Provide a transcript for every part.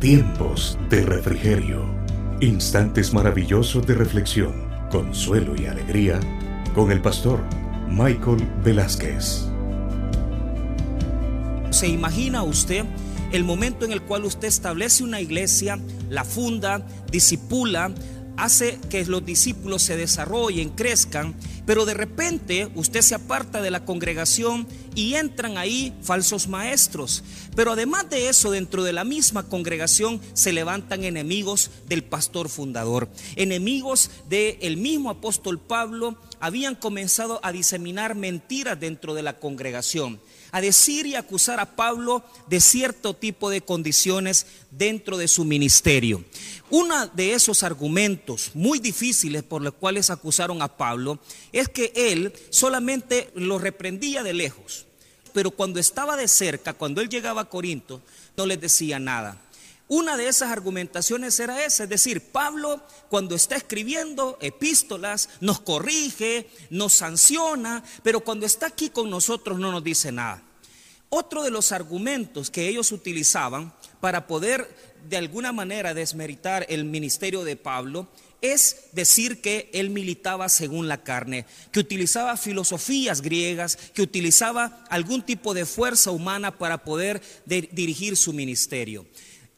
Tiempos de refrigerio. Instantes maravillosos de reflexión, consuelo y alegría con el pastor Michael Velázquez. ¿Se imagina usted el momento en el cual usted establece una iglesia, la funda, disipula, hace que los discípulos se desarrollen, crezcan, pero de repente usted se aparta de la congregación y entran ahí falsos maestros. Pero además de eso, dentro de la misma congregación se levantan enemigos del pastor fundador, enemigos del mismo apóstol Pablo, habían comenzado a diseminar mentiras dentro de la congregación a decir y acusar a Pablo de cierto tipo de condiciones dentro de su ministerio. Uno de esos argumentos muy difíciles por los cuales acusaron a Pablo es que él solamente lo reprendía de lejos, pero cuando estaba de cerca, cuando él llegaba a Corinto, no les decía nada. Una de esas argumentaciones era esa, es decir, Pablo cuando está escribiendo epístolas nos corrige, nos sanciona, pero cuando está aquí con nosotros no nos dice nada. Otro de los argumentos que ellos utilizaban para poder de alguna manera desmeritar el ministerio de Pablo es decir que él militaba según la carne, que utilizaba filosofías griegas, que utilizaba algún tipo de fuerza humana para poder dirigir su ministerio.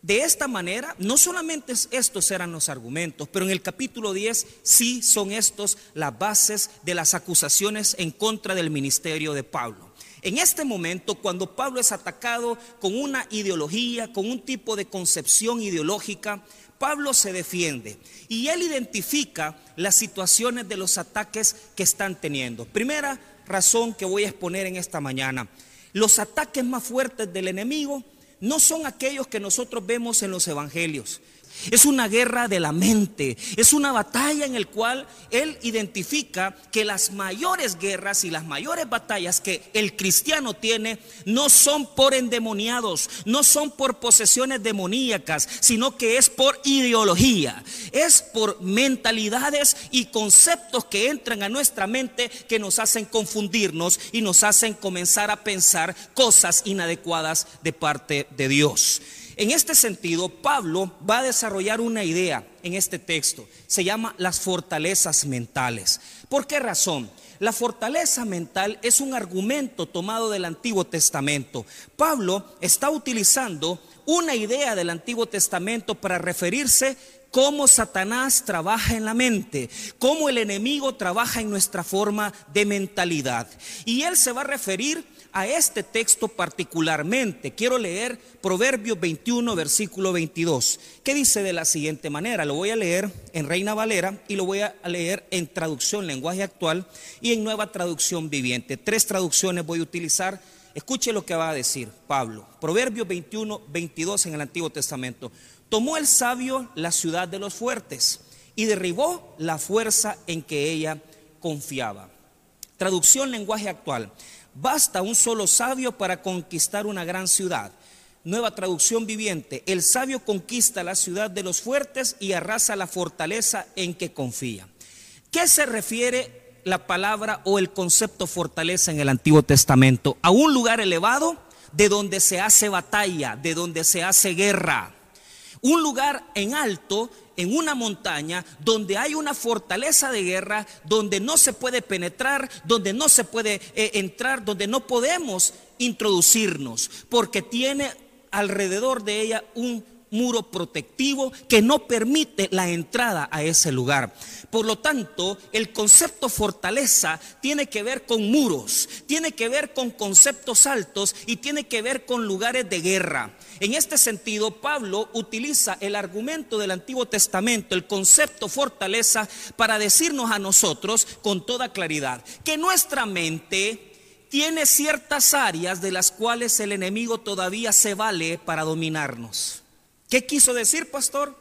De esta manera, no solamente estos eran los argumentos, pero en el capítulo 10 sí son estos las bases de las acusaciones en contra del ministerio de Pablo. En este momento, cuando Pablo es atacado con una ideología, con un tipo de concepción ideológica, Pablo se defiende y él identifica las situaciones de los ataques que están teniendo. Primera razón que voy a exponer en esta mañana, los ataques más fuertes del enemigo no son aquellos que nosotros vemos en los evangelios. Es una guerra de la mente, es una batalla en el cual él identifica que las mayores guerras y las mayores batallas que el cristiano tiene no son por endemoniados, no son por posesiones demoníacas, sino que es por ideología, es por mentalidades y conceptos que entran a nuestra mente que nos hacen confundirnos y nos hacen comenzar a pensar cosas inadecuadas de parte de Dios. En este sentido, Pablo va a desarrollar una idea en este texto. Se llama las fortalezas mentales. ¿Por qué razón? La fortaleza mental es un argumento tomado del Antiguo Testamento. Pablo está utilizando una idea del Antiguo Testamento para referirse cómo Satanás trabaja en la mente, cómo el enemigo trabaja en nuestra forma de mentalidad. Y él se va a referir a este texto particularmente. Quiero leer Proverbios 21, versículo 22, que dice de la siguiente manera, lo voy a leer en Reina Valera y lo voy a leer en traducción lenguaje actual y en nueva traducción viviente. Tres traducciones voy a utilizar. Escuche lo que va a decir Pablo. Proverbios 21, 22 en el Antiguo Testamento. Tomó el sabio la ciudad de los fuertes y derribó la fuerza en que ella confiaba. Traducción lenguaje actual. Basta un solo sabio para conquistar una gran ciudad. Nueva traducción viviente. El sabio conquista la ciudad de los fuertes y arrasa la fortaleza en que confía. ¿Qué se refiere la palabra o el concepto fortaleza en el Antiguo Testamento? A un lugar elevado de donde se hace batalla, de donde se hace guerra. Un lugar en alto en una montaña donde hay una fortaleza de guerra, donde no se puede penetrar, donde no se puede eh, entrar, donde no podemos introducirnos, porque tiene alrededor de ella un muro protectivo que no permite la entrada a ese lugar. Por lo tanto, el concepto fortaleza tiene que ver con muros, tiene que ver con conceptos altos y tiene que ver con lugares de guerra. En este sentido, Pablo utiliza el argumento del Antiguo Testamento, el concepto fortaleza, para decirnos a nosotros con toda claridad que nuestra mente tiene ciertas áreas de las cuales el enemigo todavía se vale para dominarnos. ¿Qué quiso decir, pastor?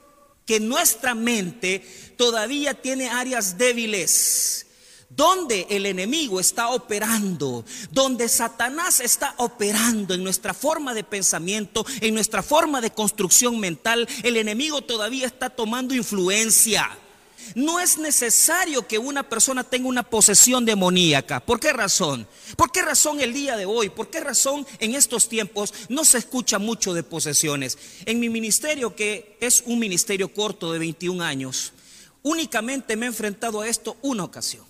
Que nuestra mente todavía tiene áreas débiles, donde el enemigo está operando, donde Satanás está operando en nuestra forma de pensamiento, en nuestra forma de construcción mental, el enemigo todavía está tomando influencia. No es necesario que una persona tenga una posesión demoníaca. ¿Por qué razón? ¿Por qué razón el día de hoy? ¿Por qué razón en estos tiempos no se escucha mucho de posesiones? En mi ministerio, que es un ministerio corto de 21 años, únicamente me he enfrentado a esto una ocasión.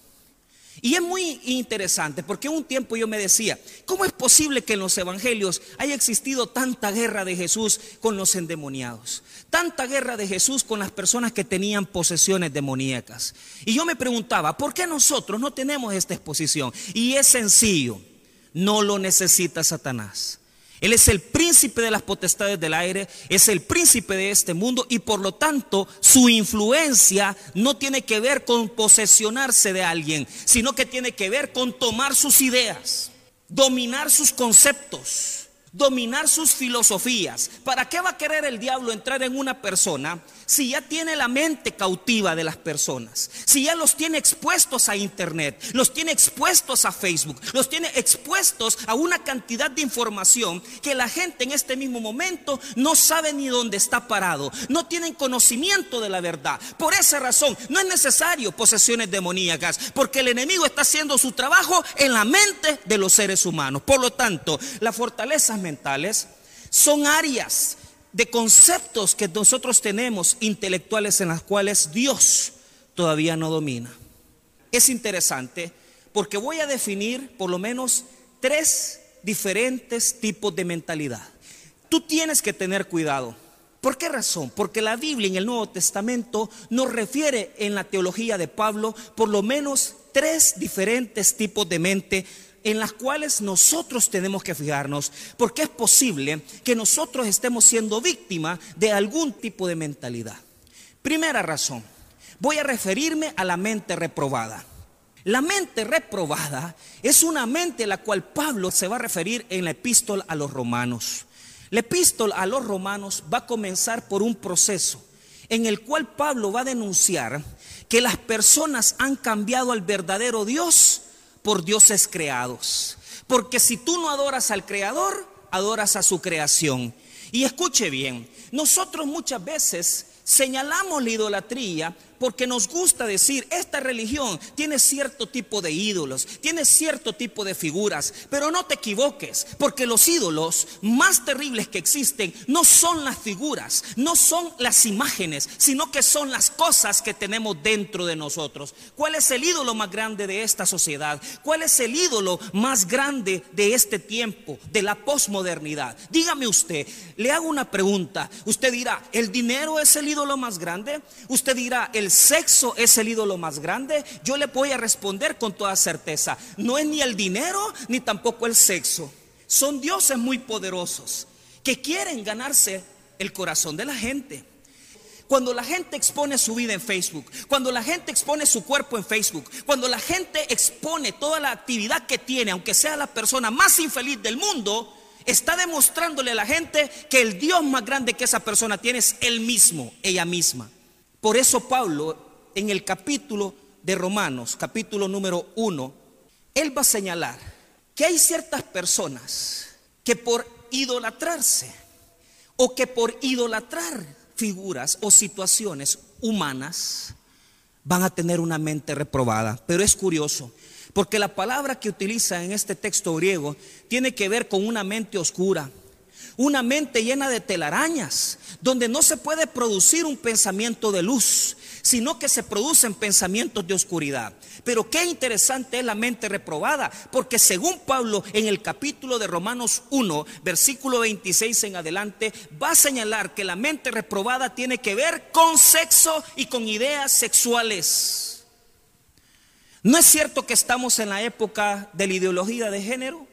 Y es muy interesante porque un tiempo yo me decía, ¿cómo es posible que en los evangelios haya existido tanta guerra de Jesús con los endemoniados? Tanta guerra de Jesús con las personas que tenían posesiones demoníacas. Y yo me preguntaba, ¿por qué nosotros no tenemos esta exposición? Y es sencillo, no lo necesita Satanás. Él es el príncipe de las potestades del aire, es el príncipe de este mundo y por lo tanto su influencia no tiene que ver con posesionarse de alguien, sino que tiene que ver con tomar sus ideas, dominar sus conceptos dominar sus filosofías. ¿Para qué va a querer el diablo entrar en una persona si ya tiene la mente cautiva de las personas? Si ya los tiene expuestos a internet, los tiene expuestos a Facebook, los tiene expuestos a una cantidad de información que la gente en este mismo momento no sabe ni dónde está parado, no tienen conocimiento de la verdad. Por esa razón, no es necesario posesiones demoníacas, porque el enemigo está haciendo su trabajo en la mente de los seres humanos. Por lo tanto, la fortaleza mentales son áreas de conceptos que nosotros tenemos intelectuales en las cuales Dios todavía no domina. Es interesante porque voy a definir por lo menos tres diferentes tipos de mentalidad. Tú tienes que tener cuidado. ¿Por qué razón? Porque la Biblia en el Nuevo Testamento nos refiere en la teología de Pablo por lo menos tres diferentes tipos de mente en las cuales nosotros tenemos que fijarnos, porque es posible que nosotros estemos siendo víctimas de algún tipo de mentalidad. Primera razón, voy a referirme a la mente reprobada. La mente reprobada es una mente a la cual Pablo se va a referir en la epístola a los romanos. La epístola a los romanos va a comenzar por un proceso en el cual Pablo va a denunciar que las personas han cambiado al verdadero Dios por dioses creados. Porque si tú no adoras al Creador, adoras a su creación. Y escuche bien, nosotros muchas veces señalamos la idolatría porque nos gusta decir, esta religión tiene cierto tipo de ídolos, tiene cierto tipo de figuras, pero no te equivoques, porque los ídolos más terribles que existen no son las figuras, no son las imágenes, sino que son las cosas que tenemos dentro de nosotros. ¿Cuál es el ídolo más grande de esta sociedad? ¿Cuál es el ídolo más grande de este tiempo, de la posmodernidad? Dígame usted, le hago una pregunta, usted dirá, ¿el dinero es el ídolo más grande? Usted dirá, ¿el el sexo es el ídolo más grande, yo le voy a responder con toda certeza. No es ni el dinero ni tampoco el sexo. Son dioses muy poderosos que quieren ganarse el corazón de la gente. Cuando la gente expone su vida en Facebook, cuando la gente expone su cuerpo en Facebook, cuando la gente expone toda la actividad que tiene, aunque sea la persona más infeliz del mundo, está demostrándole a la gente que el Dios más grande que esa persona tiene es él mismo, ella misma. Por eso Pablo en el capítulo de Romanos, capítulo número uno, él va a señalar que hay ciertas personas que por idolatrarse o que por idolatrar figuras o situaciones humanas van a tener una mente reprobada. Pero es curioso, porque la palabra que utiliza en este texto griego tiene que ver con una mente oscura, una mente llena de telarañas, donde no se puede producir un pensamiento de luz, sino que se producen pensamientos de oscuridad. Pero qué interesante es la mente reprobada, porque según Pablo en el capítulo de Romanos 1, versículo 26 en adelante, va a señalar que la mente reprobada tiene que ver con sexo y con ideas sexuales. ¿No es cierto que estamos en la época de la ideología de género?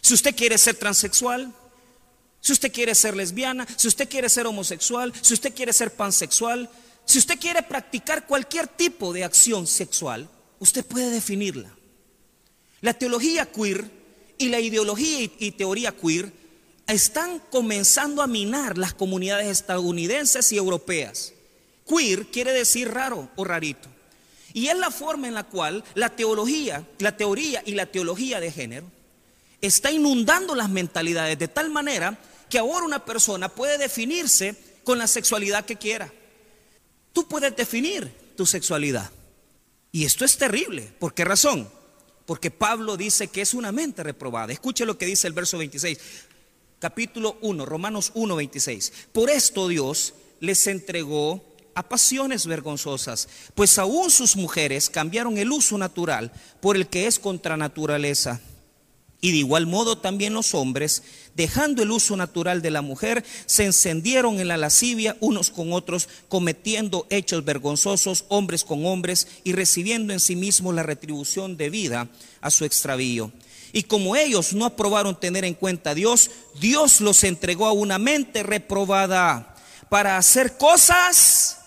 Si usted quiere ser transexual, si usted quiere ser lesbiana, si usted quiere ser homosexual, si usted quiere ser pansexual, si usted quiere practicar cualquier tipo de acción sexual, usted puede definirla. La teología queer y la ideología y teoría queer están comenzando a minar las comunidades estadounidenses y europeas. Queer quiere decir raro o rarito. Y es la forma en la cual la teología, la teoría y la teología de género está inundando las mentalidades de tal manera que ahora una persona puede definirse con la sexualidad que quiera. Tú puedes definir tu sexualidad. Y esto es terrible. ¿Por qué razón? Porque Pablo dice que es una mente reprobada. Escuche lo que dice el verso 26. Capítulo 1, Romanos 1, 26. Por esto Dios les entregó a pasiones vergonzosas, pues aún sus mujeres cambiaron el uso natural por el que es contra naturaleza. Y de igual modo también los hombres, dejando el uso natural de la mujer, se encendieron en la lascivia unos con otros, cometiendo hechos vergonzosos hombres con hombres y recibiendo en sí mismos la retribución debida a su extravío. Y como ellos no aprobaron tener en cuenta a Dios, Dios los entregó a una mente reprobada para hacer cosas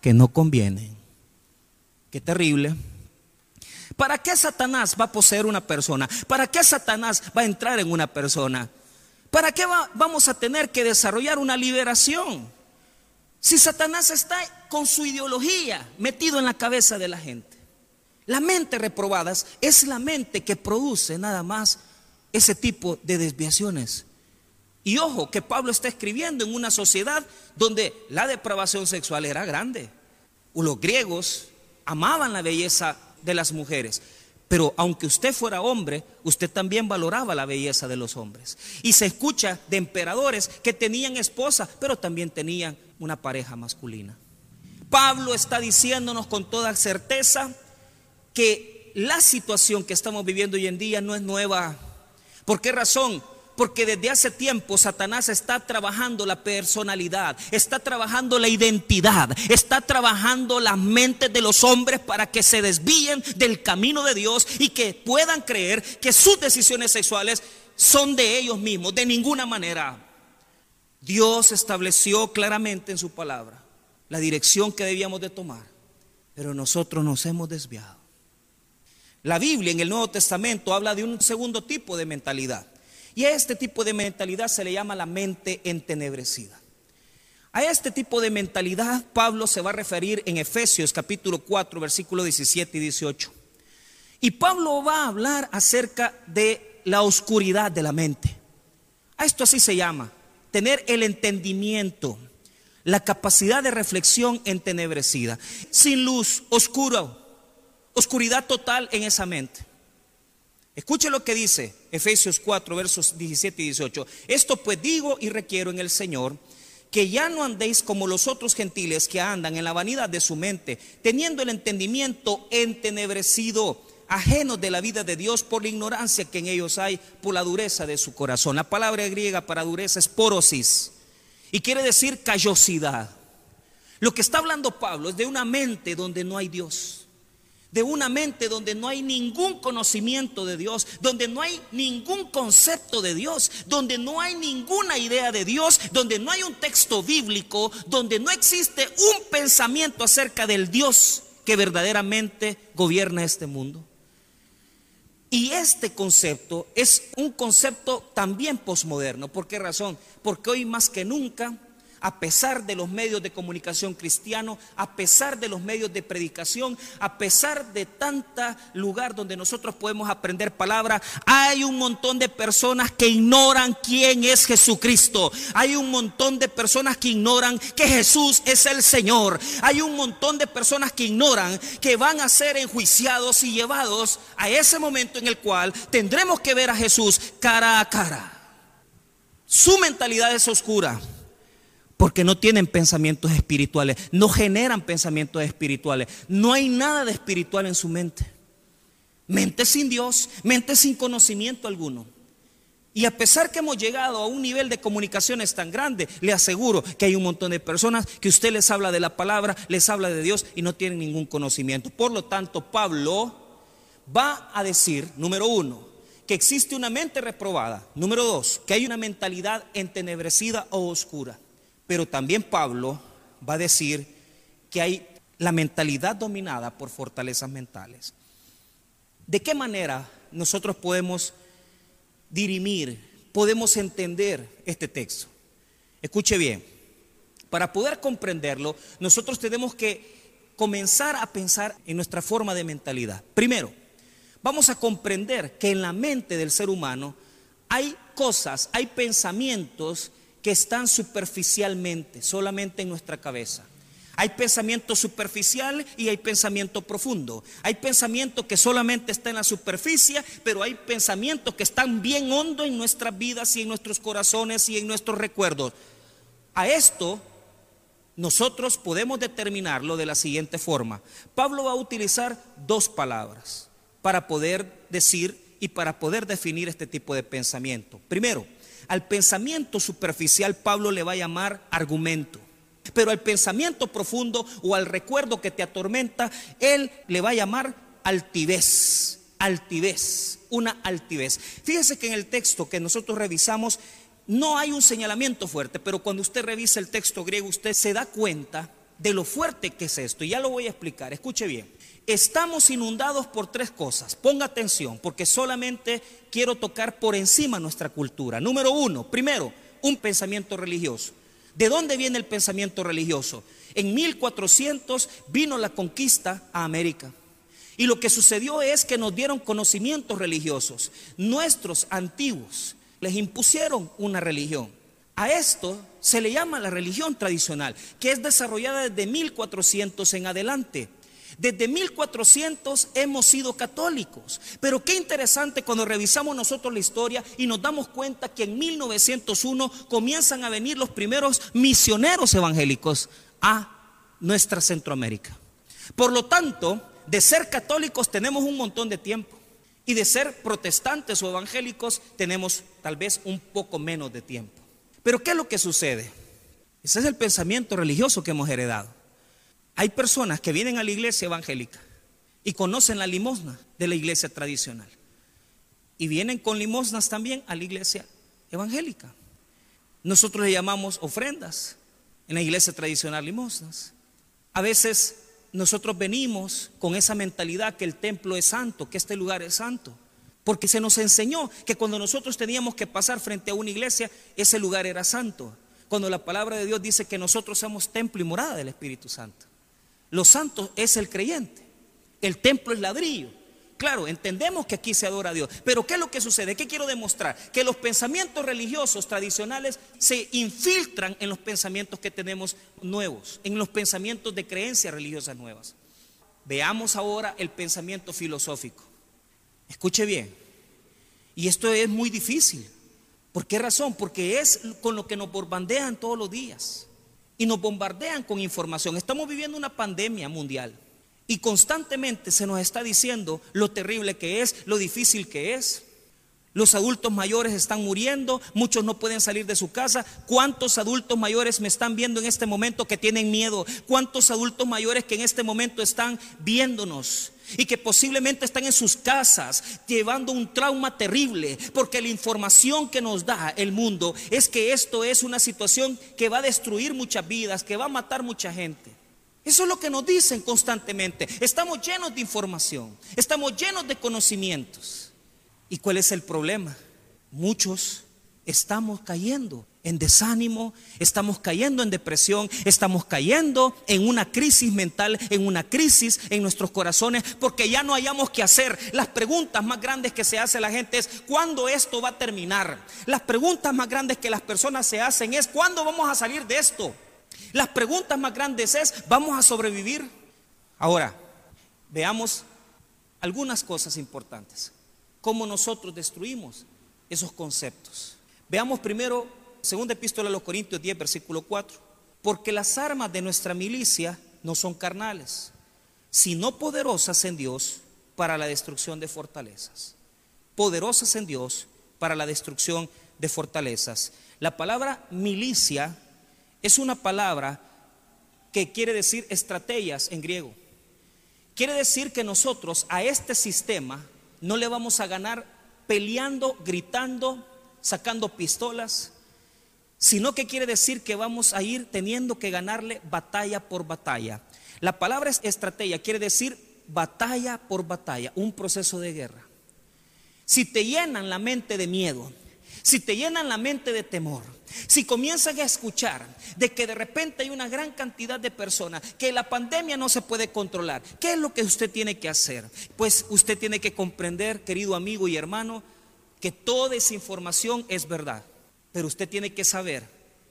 que no convienen. Qué terrible. ¿Para qué Satanás va a poseer una persona? ¿Para qué Satanás va a entrar en una persona? ¿Para qué vamos a tener que desarrollar una liberación? Si Satanás está con su ideología metido en la cabeza de la gente. La mente reprobada es la mente que produce nada más ese tipo de desviaciones. Y ojo, que Pablo está escribiendo en una sociedad donde la depravación sexual era grande. Los griegos amaban la belleza de las mujeres. Pero aunque usted fuera hombre, usted también valoraba la belleza de los hombres. Y se escucha de emperadores que tenían esposa, pero también tenían una pareja masculina. Pablo está diciéndonos con toda certeza que la situación que estamos viviendo hoy en día no es nueva. ¿Por qué razón? Porque desde hace tiempo Satanás está trabajando la personalidad, está trabajando la identidad, está trabajando las mentes de los hombres para que se desvíen del camino de Dios y que puedan creer que sus decisiones sexuales son de ellos mismos, de ninguna manera. Dios estableció claramente en su palabra la dirección que debíamos de tomar, pero nosotros nos hemos desviado. La Biblia en el Nuevo Testamento habla de un segundo tipo de mentalidad. Y a este tipo de mentalidad se le llama la mente entenebrecida. A este tipo de mentalidad Pablo se va a referir en Efesios capítulo 4, versículo 17 y 18. Y Pablo va a hablar acerca de la oscuridad de la mente. A esto así se llama, tener el entendimiento, la capacidad de reflexión entenebrecida, sin luz, oscuro, oscuridad total en esa mente. Escuche lo que dice Efesios 4, versos 17 y 18. Esto pues digo y requiero en el Señor que ya no andéis como los otros gentiles que andan en la vanidad de su mente, teniendo el entendimiento entenebrecido, ajenos de la vida de Dios por la ignorancia que en ellos hay, por la dureza de su corazón. La palabra griega para dureza es porosis y quiere decir callosidad. Lo que está hablando Pablo es de una mente donde no hay Dios de una mente donde no hay ningún conocimiento de Dios, donde no hay ningún concepto de Dios, donde no hay ninguna idea de Dios, donde no hay un texto bíblico, donde no existe un pensamiento acerca del Dios que verdaderamente gobierna este mundo. Y este concepto es un concepto también posmoderno. ¿Por qué razón? Porque hoy más que nunca a pesar de los medios de comunicación cristiano, a pesar de los medios de predicación, a pesar de tanta lugar donde nosotros podemos aprender palabra, hay un montón de personas que ignoran quién es Jesucristo. Hay un montón de personas que ignoran que Jesús es el Señor. Hay un montón de personas que ignoran que van a ser enjuiciados y llevados a ese momento en el cual tendremos que ver a Jesús cara a cara. Su mentalidad es oscura. Porque no tienen pensamientos espirituales, no generan pensamientos espirituales. No hay nada de espiritual en su mente. Mente sin Dios, mente sin conocimiento alguno. Y a pesar que hemos llegado a un nivel de comunicaciones tan grande, le aseguro que hay un montón de personas que usted les habla de la palabra, les habla de Dios y no tienen ningún conocimiento. Por lo tanto, Pablo va a decir, número uno, que existe una mente reprobada. Número dos, que hay una mentalidad entenebrecida o oscura. Pero también Pablo va a decir que hay la mentalidad dominada por fortalezas mentales. ¿De qué manera nosotros podemos dirimir, podemos entender este texto? Escuche bien, para poder comprenderlo, nosotros tenemos que comenzar a pensar en nuestra forma de mentalidad. Primero, vamos a comprender que en la mente del ser humano hay cosas, hay pensamientos que están superficialmente, solamente en nuestra cabeza. Hay pensamiento superficial y hay pensamiento profundo. Hay pensamiento que solamente está en la superficie, pero hay pensamientos que están bien hondo en nuestras vidas y en nuestros corazones y en nuestros recuerdos. A esto nosotros podemos determinarlo de la siguiente forma. Pablo va a utilizar dos palabras para poder decir y para poder definir este tipo de pensamiento. Primero, al pensamiento superficial Pablo le va a llamar argumento. Pero al pensamiento profundo o al recuerdo que te atormenta, él le va a llamar altivez. Altivez, una altivez. Fíjese que en el texto que nosotros revisamos no hay un señalamiento fuerte, pero cuando usted revisa el texto griego, usted se da cuenta de lo fuerte que es esto. Y ya lo voy a explicar. Escuche bien. Estamos inundados por tres cosas. Ponga atención, porque solamente quiero tocar por encima nuestra cultura. Número uno, primero, un pensamiento religioso. ¿De dónde viene el pensamiento religioso? En 1400 vino la conquista a América. Y lo que sucedió es que nos dieron conocimientos religiosos. Nuestros antiguos les impusieron una religión. A esto se le llama la religión tradicional, que es desarrollada desde 1400 en adelante. Desde 1400 hemos sido católicos. Pero qué interesante cuando revisamos nosotros la historia y nos damos cuenta que en 1901 comienzan a venir los primeros misioneros evangélicos a nuestra Centroamérica. Por lo tanto, de ser católicos tenemos un montón de tiempo y de ser protestantes o evangélicos tenemos tal vez un poco menos de tiempo. Pero ¿qué es lo que sucede? Ese es el pensamiento religioso que hemos heredado. Hay personas que vienen a la iglesia evangélica y conocen la limosna de la iglesia tradicional. Y vienen con limosnas también a la iglesia evangélica. Nosotros le llamamos ofrendas, en la iglesia tradicional limosnas. A veces nosotros venimos con esa mentalidad que el templo es santo, que este lugar es santo. Porque se nos enseñó que cuando nosotros teníamos que pasar frente a una iglesia, ese lugar era santo. Cuando la palabra de Dios dice que nosotros somos templo y morada del Espíritu Santo. Los santos es el creyente. El templo es ladrillo. Claro, entendemos que aquí se adora a Dios, pero ¿qué es lo que sucede? ¿Qué quiero demostrar? Que los pensamientos religiosos tradicionales se infiltran en los pensamientos que tenemos nuevos, en los pensamientos de creencias religiosas nuevas. Veamos ahora el pensamiento filosófico. Escuche bien. Y esto es muy difícil. ¿Por qué razón? Porque es con lo que nos bombardean todos los días y nos bombardean con información. Estamos viviendo una pandemia mundial y constantemente se nos está diciendo lo terrible que es, lo difícil que es. Los adultos mayores están muriendo, muchos no pueden salir de su casa. ¿Cuántos adultos mayores me están viendo en este momento que tienen miedo? ¿Cuántos adultos mayores que en este momento están viéndonos? Y que posiblemente están en sus casas llevando un trauma terrible, porque la información que nos da el mundo es que esto es una situación que va a destruir muchas vidas, que va a matar mucha gente. Eso es lo que nos dicen constantemente. Estamos llenos de información, estamos llenos de conocimientos. ¿Y cuál es el problema? Muchos estamos cayendo en desánimo, estamos cayendo en depresión, estamos cayendo en una crisis mental, en una crisis en nuestros corazones, porque ya no hayamos que hacer. Las preguntas más grandes que se hace la gente es, ¿cuándo esto va a terminar? Las preguntas más grandes que las personas se hacen es, ¿cuándo vamos a salir de esto? Las preguntas más grandes es, ¿vamos a sobrevivir? Ahora, veamos algunas cosas importantes. ¿Cómo nosotros destruimos esos conceptos? Veamos primero, segunda epístola a los Corintios 10, versículo 4. Porque las armas de nuestra milicia no son carnales, sino poderosas en Dios para la destrucción de fortalezas. Poderosas en Dios para la destrucción de fortalezas. La palabra milicia es una palabra que quiere decir estrategias en griego. Quiere decir que nosotros a este sistema no le vamos a ganar peleando, gritando, sacando pistolas, sino que quiere decir que vamos a ir teniendo que ganarle batalla por batalla. La palabra estrategia quiere decir batalla por batalla, un proceso de guerra. Si te llenan la mente de miedo, si te llenan la mente de temor, si comienzan a escuchar de que de repente hay una gran cantidad de personas, que la pandemia no se puede controlar, ¿qué es lo que usted tiene que hacer? Pues usted tiene que comprender, querido amigo y hermano, que toda esa información es verdad. Pero usted tiene que saber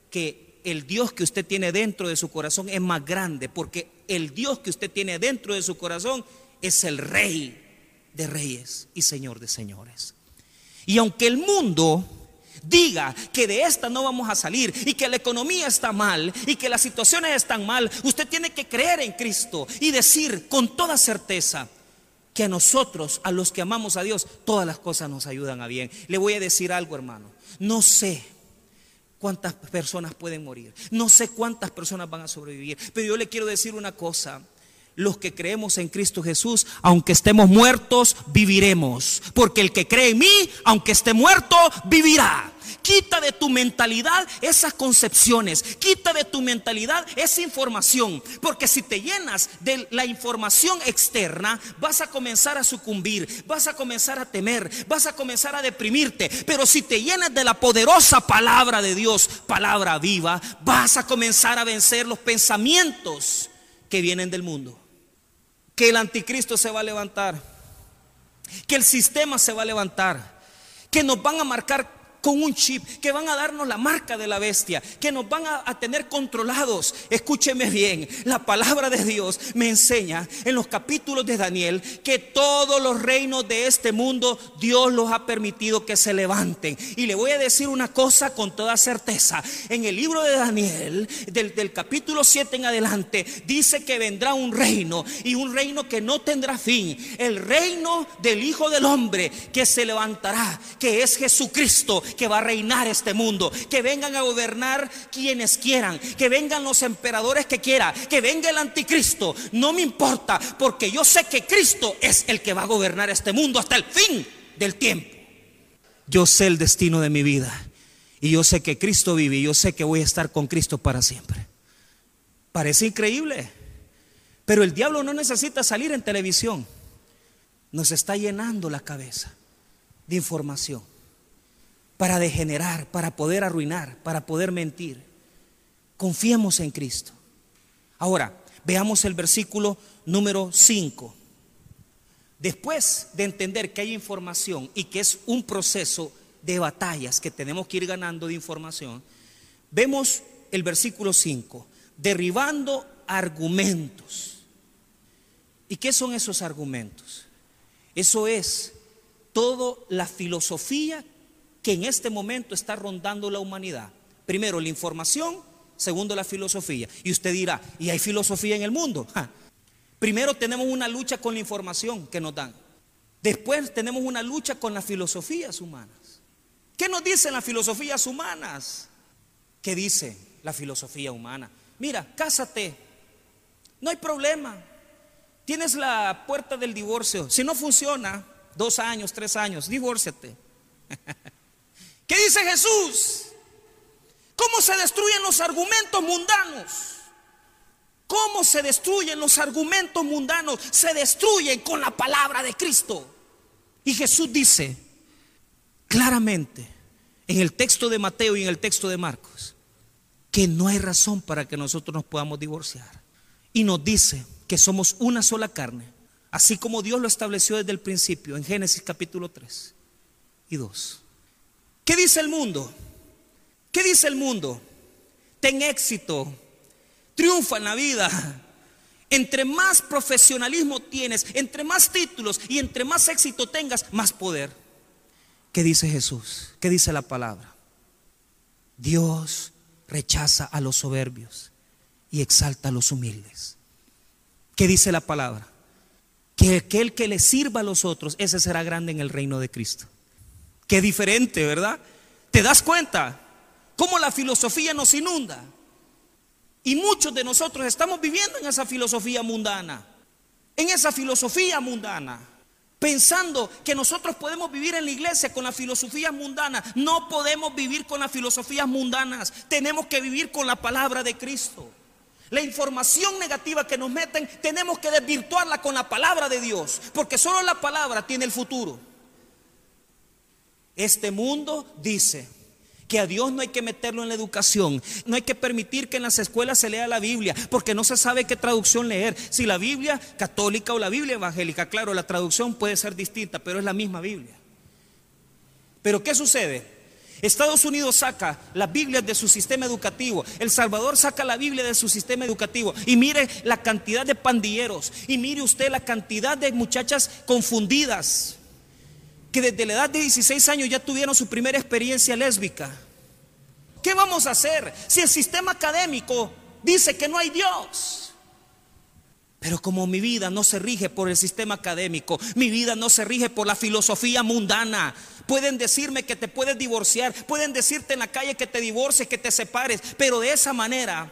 que el Dios que usted tiene dentro de su corazón es más grande, porque el Dios que usted tiene dentro de su corazón es el Rey de reyes y Señor de señores. Y aunque el mundo diga que de esta no vamos a salir y que la economía está mal y que las situaciones están mal, usted tiene que creer en Cristo y decir con toda certeza que a nosotros, a los que amamos a Dios, todas las cosas nos ayudan a bien. Le voy a decir algo, hermano. No sé cuántas personas pueden morir. No sé cuántas personas van a sobrevivir. Pero yo le quiero decir una cosa los que creemos en Cristo Jesús, aunque estemos muertos, viviremos. Porque el que cree en mí, aunque esté muerto, vivirá. Quita de tu mentalidad esas concepciones, quita de tu mentalidad esa información, porque si te llenas de la información externa, vas a comenzar a sucumbir, vas a comenzar a temer, vas a comenzar a deprimirte, pero si te llenas de la poderosa palabra de Dios, palabra viva, vas a comenzar a vencer los pensamientos que vienen del mundo. Que el anticristo se va a levantar, que el sistema se va a levantar, que nos van a marcar con un chip, que van a darnos la marca de la bestia, que nos van a, tener controlados. Escúcheme bien, la palabra de Dios me enseña en los capítulos de Daniel que todos los reinos de este mundo Dios los ha permitido que se levanten. Y le voy a decir una cosa con toda certeza. En el libro de Daniel, del, del capítulo 7 en adelante, dice que vendrá un reino y un reino que no tendrá fin. El reino del Hijo del Hombre que se levantará, que es Jesucristo que va a reinar este mundo, que vengan a gobernar quienes quieran, que vengan los emperadores que quieran, que venga el anticristo, no me importa, porque yo sé que Cristo es el que va a gobernar este mundo hasta el fin del tiempo. Yo sé el destino de mi vida. Y yo sé que Cristo vive. Y yo sé que voy a estar con Cristo para siempre. Parece increíble, pero el diablo no necesita salir en televisión. Nos está llenando la cabeza de información para degenerar, para poder arruinar, para poder mentir. Confiemos en Cristo. Ahora, veamos el versículo número 5. Después de entender que hay información y que es un proceso de batallas que tenemos que ir ganando de información, vemos el versículo 5, derribando argumentos. ¿Y qué son esos argumentos? Eso es toda la filosofía que en este momento está rondando la humanidad. Primero, la información, segundo, la filosofía. Y usted dirá, ¿y hay filosofía en el mundo? Primero tenemos una lucha con la información que nos dan. Después tenemos una lucha con las filosofías humanas. ¿Qué nos dicen las filosofías humanas? ¿Qué dice la filosofía humana? Mira, cásate, no hay problema. Tienes la puerta del divorcio. Si no funciona, dos años, tres años, divórciate. ¿Qué dice Jesús? ¿Cómo se destruyen los argumentos mundanos? ¿Cómo se destruyen los argumentos mundanos? Se destruyen con la palabra de Cristo. Y Jesús dice claramente en el texto de Mateo y en el texto de Marcos que no hay razón para que nosotros nos podamos divorciar. Y nos dice que somos una sola carne, así como Dios lo estableció desde el principio en Génesis capítulo 3 y 2. ¿Qué dice el mundo? ¿Qué dice el mundo? Ten éxito, triunfa en la vida. Entre más profesionalismo tienes, entre más títulos y entre más éxito tengas, más poder. ¿Qué dice Jesús? ¿Qué dice la palabra? Dios rechaza a los soberbios y exalta a los humildes. ¿Qué dice la palabra? Que aquel que le sirva a los otros, ese será grande en el reino de Cristo. Qué diferente, ¿verdad? ¿Te das cuenta cómo la filosofía nos inunda? Y muchos de nosotros estamos viviendo en esa filosofía mundana, en esa filosofía mundana, pensando que nosotros podemos vivir en la iglesia con la filosofía mundana. No podemos vivir con las filosofías mundanas, tenemos que vivir con la palabra de Cristo. La información negativa que nos meten, tenemos que desvirtuarla con la palabra de Dios, porque solo la palabra tiene el futuro. Este mundo dice que a Dios no hay que meterlo en la educación, no hay que permitir que en las escuelas se lea la Biblia, porque no se sabe qué traducción leer, si la Biblia católica o la Biblia evangélica, claro, la traducción puede ser distinta, pero es la misma Biblia. Pero ¿qué sucede? Estados Unidos saca las Biblias de su sistema educativo. El Salvador saca la Biblia de su sistema educativo. Y mire la cantidad de pandilleros. Y mire usted la cantidad de muchachas confundidas que desde la edad de 16 años ya tuvieron su primera experiencia lésbica. ¿Qué vamos a hacer si el sistema académico dice que no hay Dios? Pero como mi vida no se rige por el sistema académico, mi vida no se rige por la filosofía mundana. Pueden decirme que te puedes divorciar, pueden decirte en la calle que te divorcies, que te separes, pero de esa manera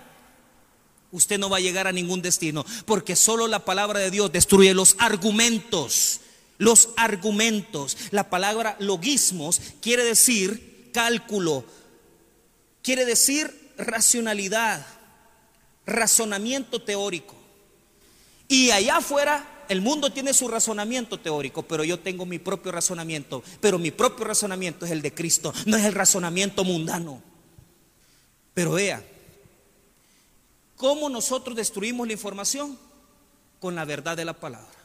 usted no va a llegar a ningún destino, porque solo la palabra de Dios destruye los argumentos los argumentos. La palabra logismos quiere decir cálculo, quiere decir racionalidad, razonamiento teórico. Y allá afuera el mundo tiene su razonamiento teórico, pero yo tengo mi propio razonamiento. Pero mi propio razonamiento es el de Cristo, no es el razonamiento mundano. Pero vea, ¿cómo nosotros destruimos la información? Con la verdad de la palabra.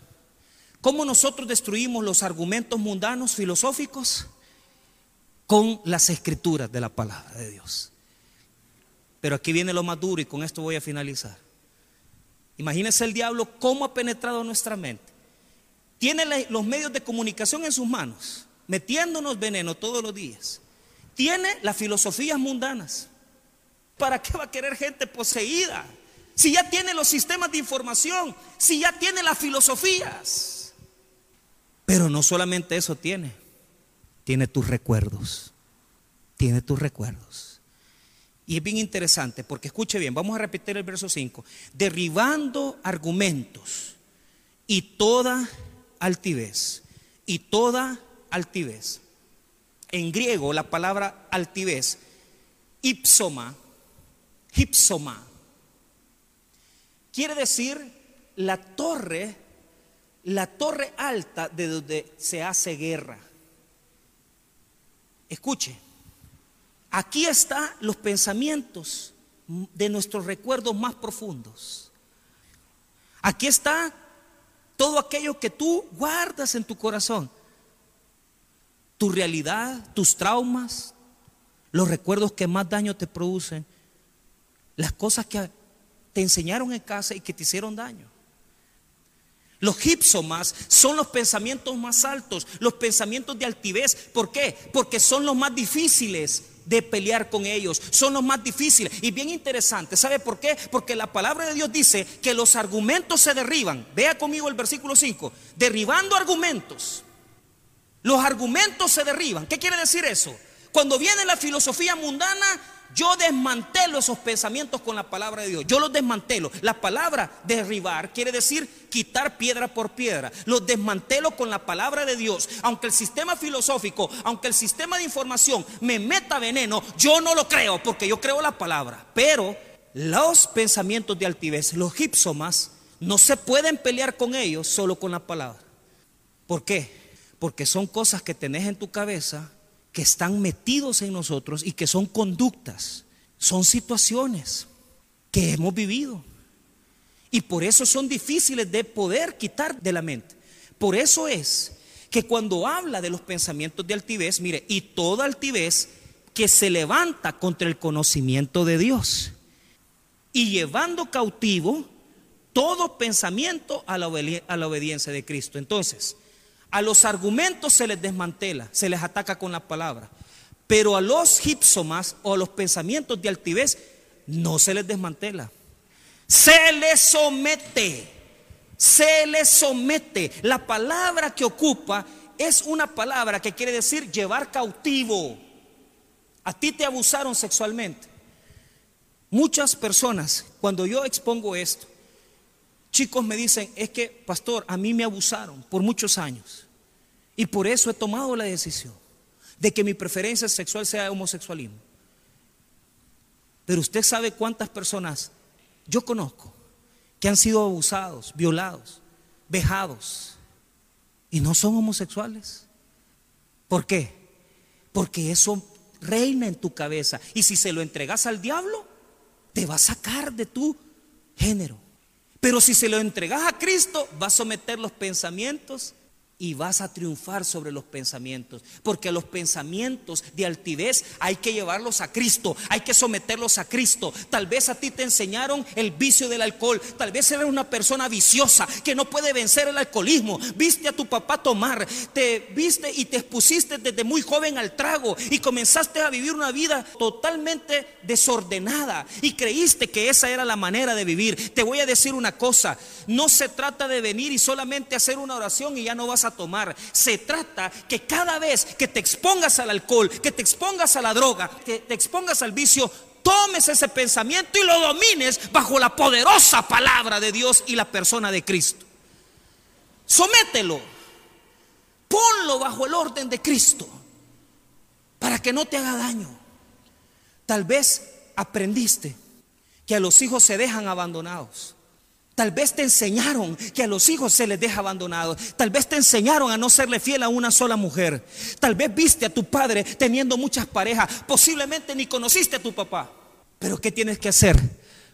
¿Cómo nosotros destruimos los argumentos mundanos, filosóficos? Con las escrituras de la palabra de Dios. Pero aquí viene lo más duro y con esto voy a finalizar. Imagínense el diablo cómo ha penetrado nuestra mente. Tiene los medios de comunicación en sus manos, metiéndonos veneno todos los días. Tiene las filosofías mundanas. ¿Para qué va a querer gente poseída? Si ya tiene los sistemas de información, si ya tiene las filosofías. Pero no solamente eso tiene, tiene tus recuerdos, tiene tus recuerdos. Y es bien interesante, porque escuche bien, vamos a repetir el verso 5, derribando argumentos y toda altivez, y toda altivez. En griego la palabra altivez, ipsoma, ipsoma, quiere decir la torre la torre alta de donde se hace guerra. Escuche, aquí están los pensamientos de nuestros recuerdos más profundos. Aquí está todo aquello que tú guardas en tu corazón. Tu realidad, tus traumas, los recuerdos que más daño te producen, las cosas que te enseñaron en casa y que te hicieron daño. Los gipsomas son los pensamientos más altos, los pensamientos de altivez. ¿Por qué? Porque son los más difíciles de pelear con ellos. Son los más difíciles. Y bien interesante. ¿Sabe por qué? Porque la palabra de Dios dice que los argumentos se derriban. Vea conmigo el versículo 5. Derribando argumentos. Los argumentos se derriban. ¿Qué quiere decir eso? Cuando viene la filosofía mundana, yo desmantelo esos pensamientos con la palabra de Dios. Yo los desmantelo. La palabra derribar quiere decir quitar piedra por piedra. Los desmantelo con la palabra de Dios. Aunque el sistema filosófico, aunque el sistema de información me meta veneno, yo no lo creo porque yo creo la palabra. Pero los pensamientos de altivez, los gipsomas, no se pueden pelear con ellos solo con la palabra. ¿Por qué? Porque son cosas que tenés en tu cabeza que están metidos en nosotros y que son conductas, son situaciones que hemos vivido. Y por eso son difíciles de poder quitar de la mente. Por eso es que cuando habla de los pensamientos de altivez, mire, y toda altivez que se levanta contra el conocimiento de Dios y llevando cautivo todo pensamiento a la, obediencia de Cristo. Entonces, a los argumentos se les desmantela, se les ataca con la palabra. Pero a los gipsomas o a los pensamientos de altivez no se les desmantela. Se les somete. Se les somete. La palabra que ocupa es una palabra que quiere decir llevar cautivo. A ti te abusaron sexualmente. Muchas personas, cuando yo expongo esto, Chicos me dicen, es que, pastor, a mí me abusaron por muchos años. Y por eso he tomado la decisión de que mi preferencia sexual sea homosexualismo. Pero usted sabe cuántas personas yo conozco que han sido abusados, violados, vejados y no son homosexuales. ¿Por qué? Porque eso reina en tu cabeza. Y si se lo entregas al diablo, te va a sacar de tu género. Pero si se lo entregas a Cristo, va a someter los pensamientos y vas a triunfar sobre los pensamientos. Porque los pensamientos de altivez hay que llevarlos a Cristo, hay que someterlos a Cristo. Tal vez a ti te enseñaron el vicio del alcohol, tal vez eres una persona viciosa que no puede vencer el alcoholismo. Viste a tu papá tomar, te viste y te expusiste desde muy joven al trago y comenzaste a vivir una vida totalmente desordenada y creíste que esa era la manera de vivir. Te voy a decir una cosa, no se trata de venir y solamente hacer una oración y ya no vas a tomar. Se trata que cada vez que te expongas al alcohol, que te expongas a la droga, que te expongas al vicio, tomes ese pensamiento y lo domines bajo la poderosa palabra de Dios y la persona de Cristo. Somételo. Ponlo bajo el orden de Cristo para que no te haga daño. Tal vez aprendiste que a los hijos se dejan abandonados. Tal vez te enseñaron que a los hijos se les deja abandonados. Tal vez te enseñaron a no serle fiel a una sola mujer. Tal vez viste a tu padre teniendo muchas parejas. Posiblemente ni conociste a tu papá. Pero ¿qué tienes que hacer?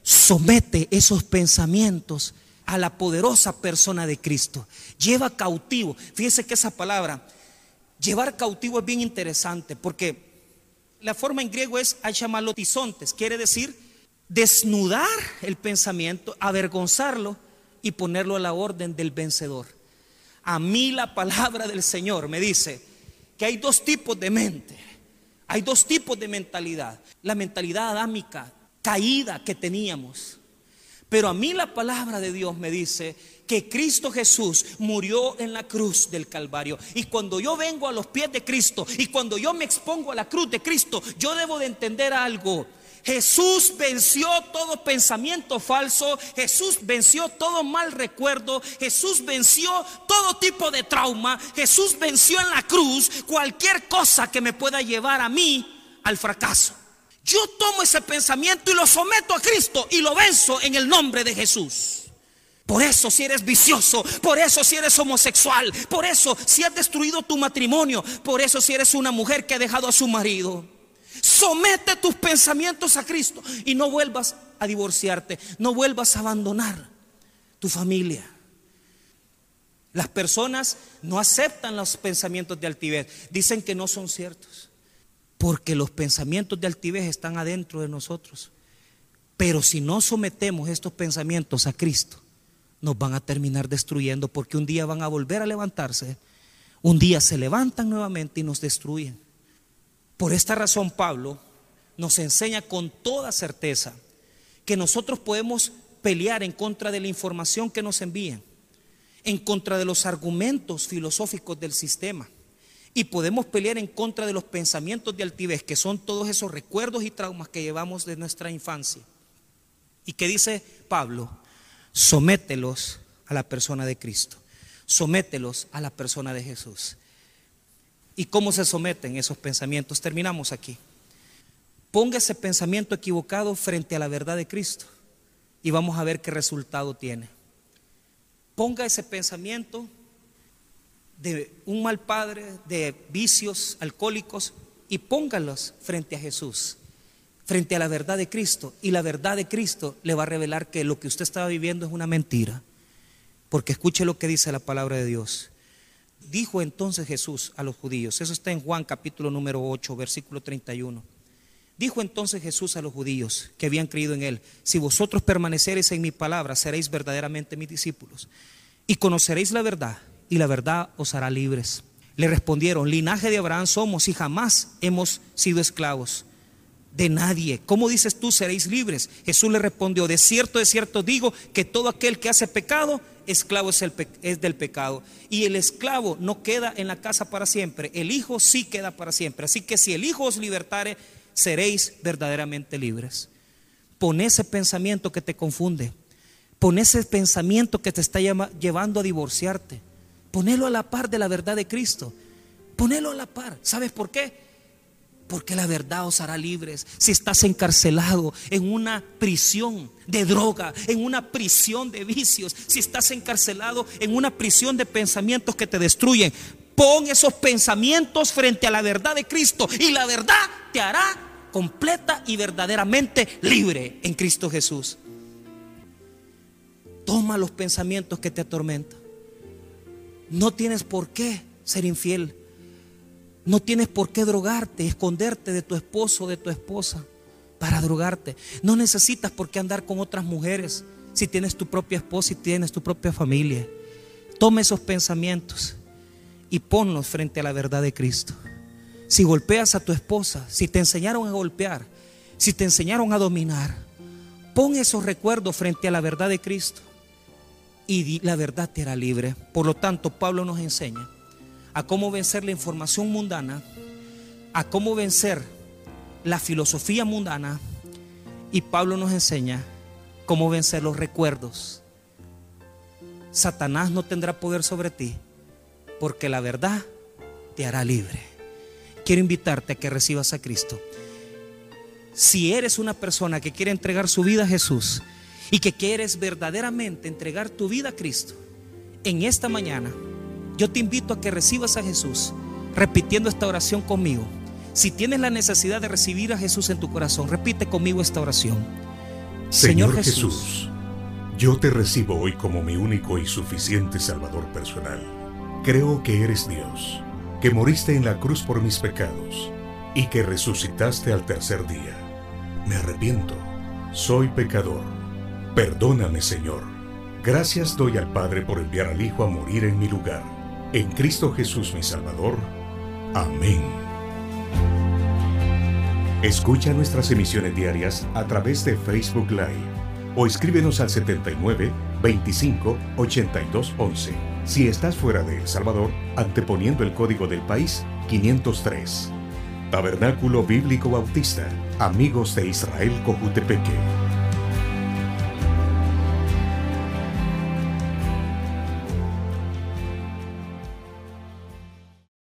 Somete esos pensamientos a la poderosa persona de Cristo. Lleva cautivo. Fíjese que esa palabra, llevar cautivo es bien interesante porque la forma en griego es achamalotizontes. Quiere decir desnudar el pensamiento, avergonzarlo y ponerlo a la orden del vencedor. A mí la palabra del Señor me dice que hay dos tipos de mente, hay dos tipos de mentalidad. La mentalidad adámica, caída que teníamos. Pero a mí la palabra de Dios me dice que Cristo Jesús murió en la cruz del Calvario. Y cuando yo vengo a los pies de Cristo y cuando yo me expongo a la cruz de Cristo, yo debo de entender algo. Jesús venció todo pensamiento falso, Jesús venció todo mal recuerdo, Jesús venció todo tipo de trauma, Jesús venció en la cruz cualquier cosa que me pueda llevar a mí al fracaso. Yo tomo ese pensamiento y lo someto a Cristo y lo venzo en el nombre de Jesús. Por eso si eres vicioso, por eso si eres homosexual, por eso si has destruido tu matrimonio, por eso si eres una mujer que ha dejado a su marido. Somete tus pensamientos a Cristo y no vuelvas a divorciarte, no vuelvas a abandonar tu familia. Las personas no aceptan los pensamientos de altivez, dicen que no son ciertos, porque los pensamientos de altivez están adentro de nosotros. Pero si no sometemos estos pensamientos a Cristo, nos van a terminar destruyendo porque un día van a volver a levantarse, un día se levantan nuevamente y nos destruyen. Por esta razón Pablo nos enseña con toda certeza que nosotros podemos pelear en contra de la información que nos envían, en contra de los argumentos filosóficos del sistema. Y podemos pelear en contra de los pensamientos de altivez, que son todos esos recuerdos y traumas que llevamos de nuestra infancia. ¿Y qué dice Pablo? Somételos a la persona de Cristo. Somételos a la persona de Jesús. ¿Y cómo se someten esos pensamientos? Terminamos aquí. Ponga ese pensamiento equivocado frente a la verdad de Cristo y vamos a ver qué resultado tiene. Ponga ese pensamiento de un mal padre, de vicios alcohólicos y póngalos frente a Jesús, frente a la verdad de Cristo. Y la verdad de Cristo le va a revelar que lo que usted estaba viviendo es una mentira. Porque escuche lo que dice la palabra de Dios. Dijo entonces Jesús a los judíos, eso está en Juan capítulo número 8, versículo 31. Dijo entonces Jesús a los judíos que habían creído en él, si vosotros permaneceréis en mi palabra, seréis verdaderamente mis discípulos y conoceréis la verdad y la verdad os hará libres. Le respondieron, linaje de Abraham somos y jamás hemos sido esclavos de nadie. ¿Cómo dices tú seréis libres? Jesús le respondió, de cierto, de cierto digo que todo aquel que hace pecado esclavo es, el es, del pecado. Y el esclavo no queda en la casa para siempre, el Hijo sí queda para siempre. Así que si el Hijo os libertare, seréis verdaderamente libres. Pon ese pensamiento que te confunde, pon ese pensamiento que te está llevando a divorciarte, ponelo a la par de la verdad de Cristo, ponelo a la par. ¿Sabes por qué? Porque la verdad os hará libres. Si estás encarcelado en una prisión de droga, en una prisión de vicios, si estás encarcelado en una prisión de pensamientos que te destruyen, pon esos pensamientos frente a la verdad de Cristo y la verdad te hará completa y verdaderamente libre en Cristo Jesús. Toma los pensamientos que te atormentan. No tienes por qué ser infiel. No tienes por qué drogarte, esconderte de tu esposo o de tu esposa para drogarte. No necesitas por qué andar con otras mujeres si tienes tu propia esposa y tienes tu propia familia. Toma esos pensamientos y ponlos frente a la verdad de Cristo. Si golpeas a tu esposa, si te enseñaron a golpear, si te enseñaron a dominar, pon esos recuerdos frente a la verdad de Cristo y la verdad te hará libre. Por lo tanto, Pablo nos enseña a cómo vencer la información mundana, a cómo vencer la filosofía mundana y Pablo nos enseña cómo vencer los recuerdos. Satanás no tendrá poder sobre ti porque la verdad te hará libre. Quiero invitarte a que recibas a Cristo. Si eres una persona que quiere entregar su vida a Jesús y que quieres verdaderamente entregar tu vida a Cristo, en esta mañana yo te invito a que recibas a Jesús repitiendo esta oración conmigo. Si tienes la necesidad de recibir a Jesús en tu corazón, repite conmigo esta oración. Señor, Jesús, yo te recibo hoy como mi único y suficiente Salvador personal. Creo que eres Dios, que moriste en la cruz por mis pecados y que resucitaste al tercer día. Me arrepiento, soy pecador. Perdóname, Señor. Gracias doy al Padre por enviar al Hijo a morir en mi lugar. En Cristo Jesús mi Salvador. Amén. Escucha nuestras emisiones diarias a través de Facebook Live o escríbenos al 79 25 82 11 si estás fuera de El Salvador, anteponiendo el código del país 503. Tabernáculo Bíblico Bautista, Amigos de Israel Cojutepeque.